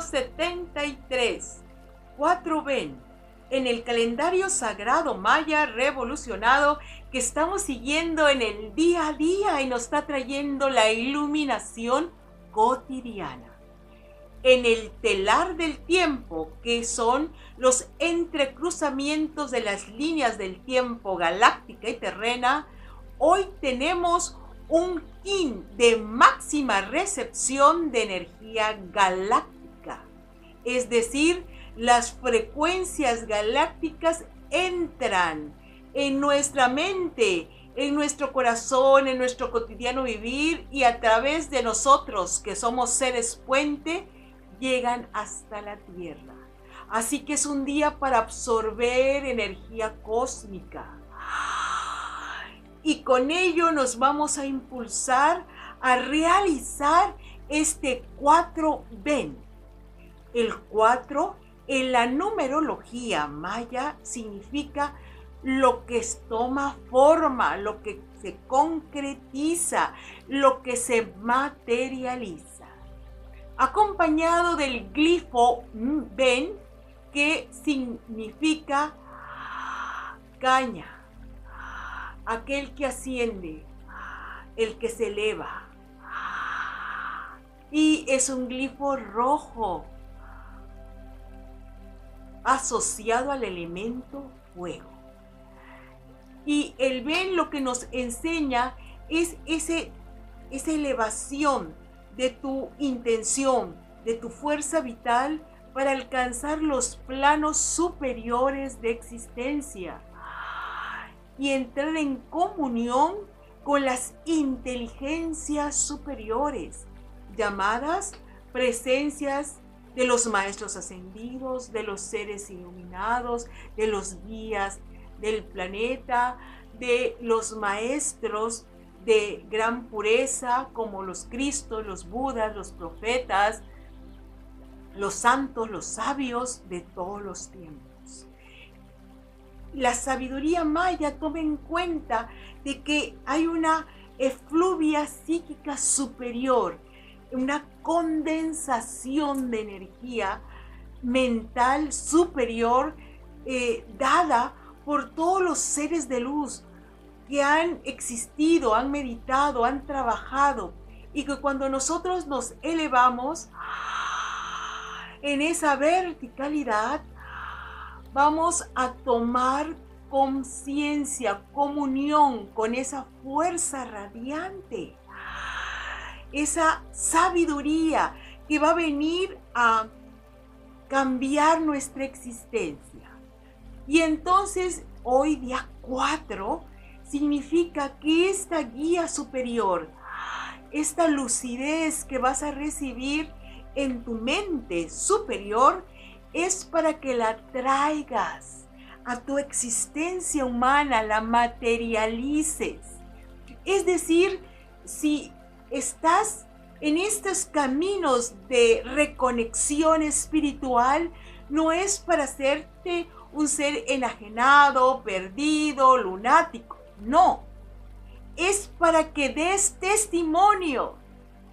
73. 4 ven. En el calendario sagrado maya revolucionado que estamos siguiendo en el día a día y nos está trayendo la iluminación cotidiana. En el telar del tiempo, que son los entrecruzamientos de las líneas del tiempo galáctica y terrena, hoy tenemos un kin de máxima recepción de energía galáctica. Es decir, las frecuencias galácticas entran en nuestra mente, en nuestro corazón, en nuestro cotidiano vivir y a través de nosotros, que somos seres puente, llegan hasta la Tierra. Así que es un día para absorber energía cósmica y con ello nos vamos a impulsar a realizar este 4 ben. El 4 en la numerología maya significa lo que toma forma, lo que se concretiza, lo que se materializa. Acompañado del glifo ben que significa caña, aquel que asciende, el que se eleva. Y es un glifo rojo asociado al elemento fuego. Y el Ben lo que nos enseña es ese, esa elevación de tu intención, de tu fuerza vital para alcanzar los planos superiores de existencia y entrar en comunión con las inteligencias superiores, llamadas presencias de los maestros ascendidos, de los seres iluminados, de los guías del planeta, de los maestros de gran pureza como los Cristos, los Budas, los profetas, los santos, los sabios de todos los tiempos. La sabiduría maya toma en cuenta de que hay una efluvia psíquica superior, una condensación de energía mental superior eh, dada por todos los seres de luz que han existido, han meditado, han trabajado y que cuando nosotros nos elevamos en esa verticalidad, vamos a tomar conciencia, comunión con esa fuerza radiante, esa sabiduría que va a venir a cambiar nuestra existencia. Y entonces hoy día 4 significa que esta guía superior, esta lucidez que vas a recibir en tu mente superior, es para que la traigas a tu existencia humana, la materialices. Es decir, si estás en estos caminos de reconexión espiritual, no es para hacerte un ser enajenado, perdido, lunático. No. Es para que des testimonio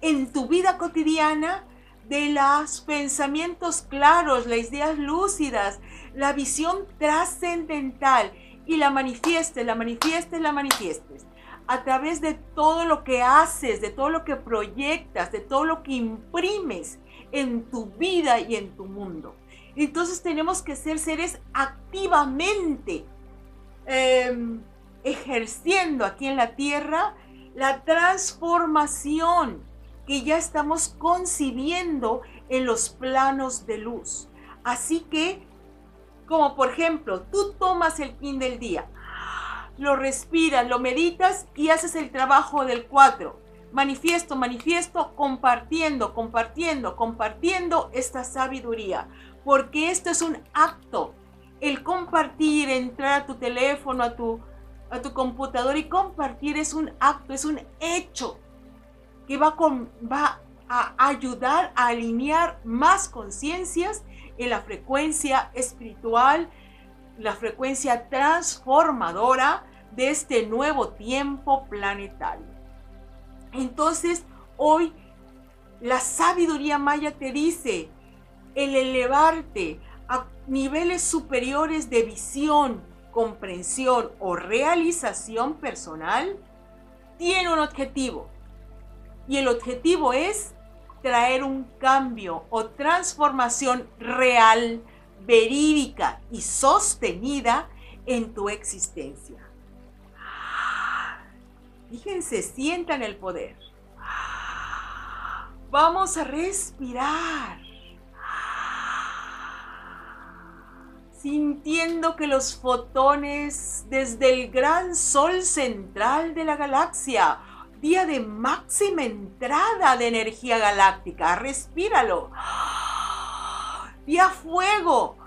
en tu vida cotidiana de los pensamientos claros, las ideas lúcidas, la visión trascendental y la manifiestes, la manifiestes, la manifiestes. A través de todo lo que haces, de todo lo que proyectas, de todo lo que imprimes en tu vida y en tu mundo. Entonces tenemos que ser seres activamente em, ejerciendo aquí en la tierra la transformación que ya estamos concibiendo en los planos de luz. Así que, como por ejemplo, tú tomas el fin del día, lo respiras, lo meditas y haces el trabajo del 4. Manifiesto, manifiesto, compartiendo, compartiendo, compartiendo esta sabiduría. Porque esto es un acto. El compartir, entrar a tu teléfono, a tu, a tu computadora y compartir es un acto, es un hecho que va, va a ayudar a alinear más conciencias en la frecuencia espiritual, la frecuencia transformadora de este nuevo tiempo planetario. Entonces, hoy la sabiduría maya te dice, el elevarte a niveles superiores de visión, comprensión o realización personal, tiene un objetivo. Y el objetivo es traer un cambio o transformación real, verídica y sostenida en tu existencia. Fíjense, sientan el poder. Vamos a respirar. Sintiendo que los fotones desde el gran sol central de la galaxia, día de máxima entrada de energía galáctica, respíralo. Día fuego.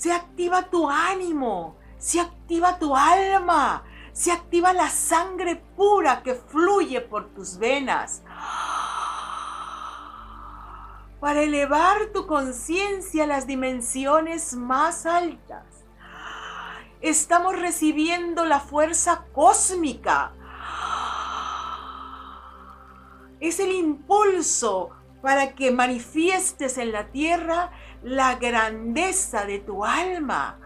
Se activa tu ánimo, se activa tu alma, se activa la sangre pura que fluye por tus venas para elevar tu conciencia a las dimensiones más altas. Estamos recibiendo la fuerza cósmica. Es el impulso para que manifiestes en la tierra la grandeza de tu alma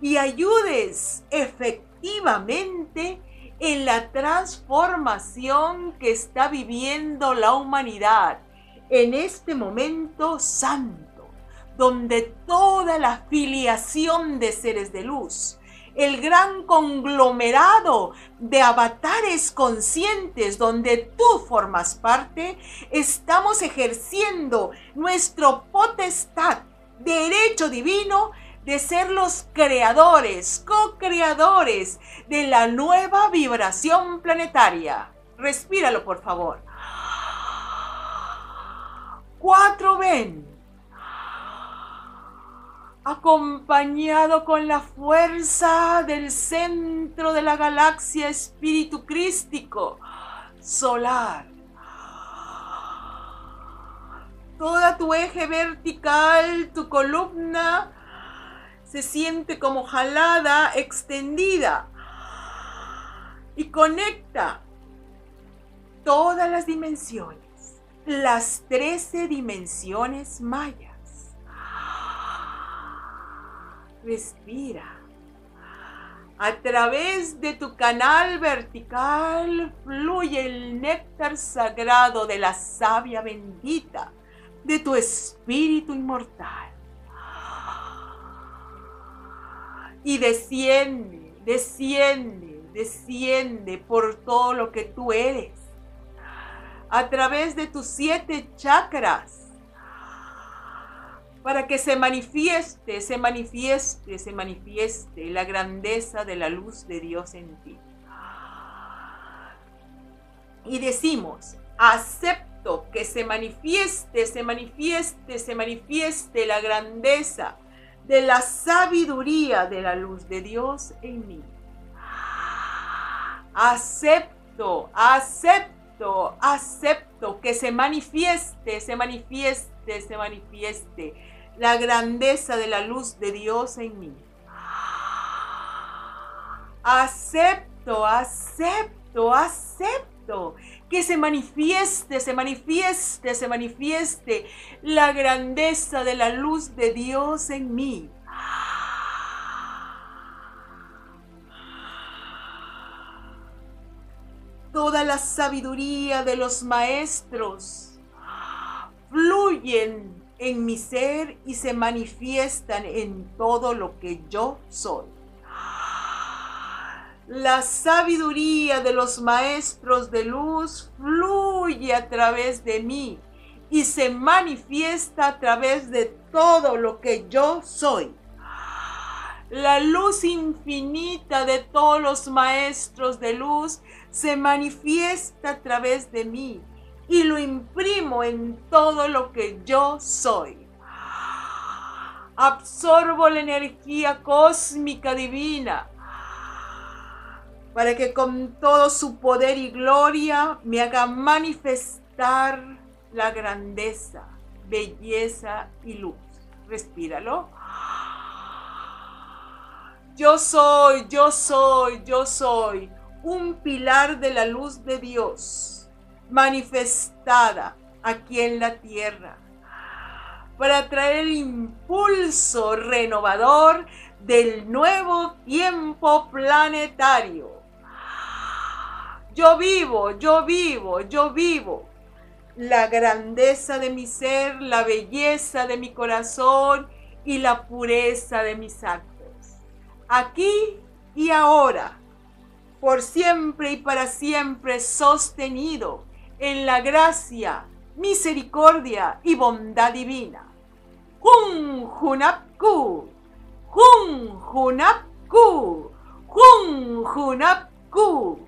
y ayudes efectivamente en la transformación que está viviendo la humanidad en este momento santo, donde toda la filiación de seres de luz, el gran conglomerado de avatares conscientes donde tú formas parte, estamos ejerciendo nuestro potestad, derecho divino de ser los creadores, co-creadores de la nueva vibración planetaria. Respíralo, por favor. Cuatro ven. Acompañado con la fuerza del centro de la galaxia espíritu crístico solar. Toda tu eje vertical, tu columna, se siente como jalada, extendida y conecta todas las dimensiones, las 13 dimensiones mayas. Respira. A través de tu canal vertical fluye el néctar sagrado de la savia bendita de tu espíritu inmortal. y desciende, desciende, desciende por todo lo que tú eres. A través de tus siete chakras. Para que se manifieste, se manifieste, se manifieste la grandeza de la luz de Dios en ti. Y decimos, acepto que se manifieste, se manifieste, se manifieste la grandeza de la sabiduría de la luz de Dios en mí. Acepto, acepto, acepto que se manifieste, se manifieste, se manifieste la grandeza de la luz de Dios en mí. Acepto, acepto, acepto que se manifieste, se manifieste, se manifieste la grandeza de la luz de Dios en mí. Toda la sabiduría de los maestros fluyen en mi ser y se manifiestan en todo lo que yo soy. La sabiduría de los maestros de luz fluye a través de mí y se manifiesta a través de todo lo que yo soy. La luz infinita de todos los maestros de luz se manifiesta a través de mí y lo imprimo en todo lo que yo soy. Absorbo la energía cósmica divina para que con todo su poder y gloria me haga manifestar la grandeza, belleza y luz. Respíralo. Yo soy, yo soy, yo soy un pilar de la luz de Dios, manifestada aquí en la tierra para traer el impulso renovador del nuevo tiempo planetario. Yo vivo, yo vivo, yo vivo la grandeza de mi ser, la belleza de mi corazón y la pureza de mis actos. Aquí y ahora, por siempre y para siempre sostenido en la gracia, misericordia y bondad divina. Jun Junapku, Jun Junapku, Jun Junapku.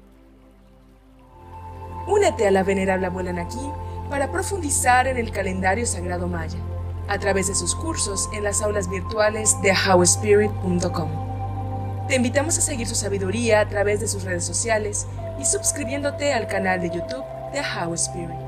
Únete a la venerable abuela Naki para profundizar en el calendario sagrado maya a través de sus cursos en las aulas virtuales de howspirit.com. Te invitamos a seguir su sabiduría a través de sus redes sociales y suscribiéndote al canal de YouTube their highway spirit.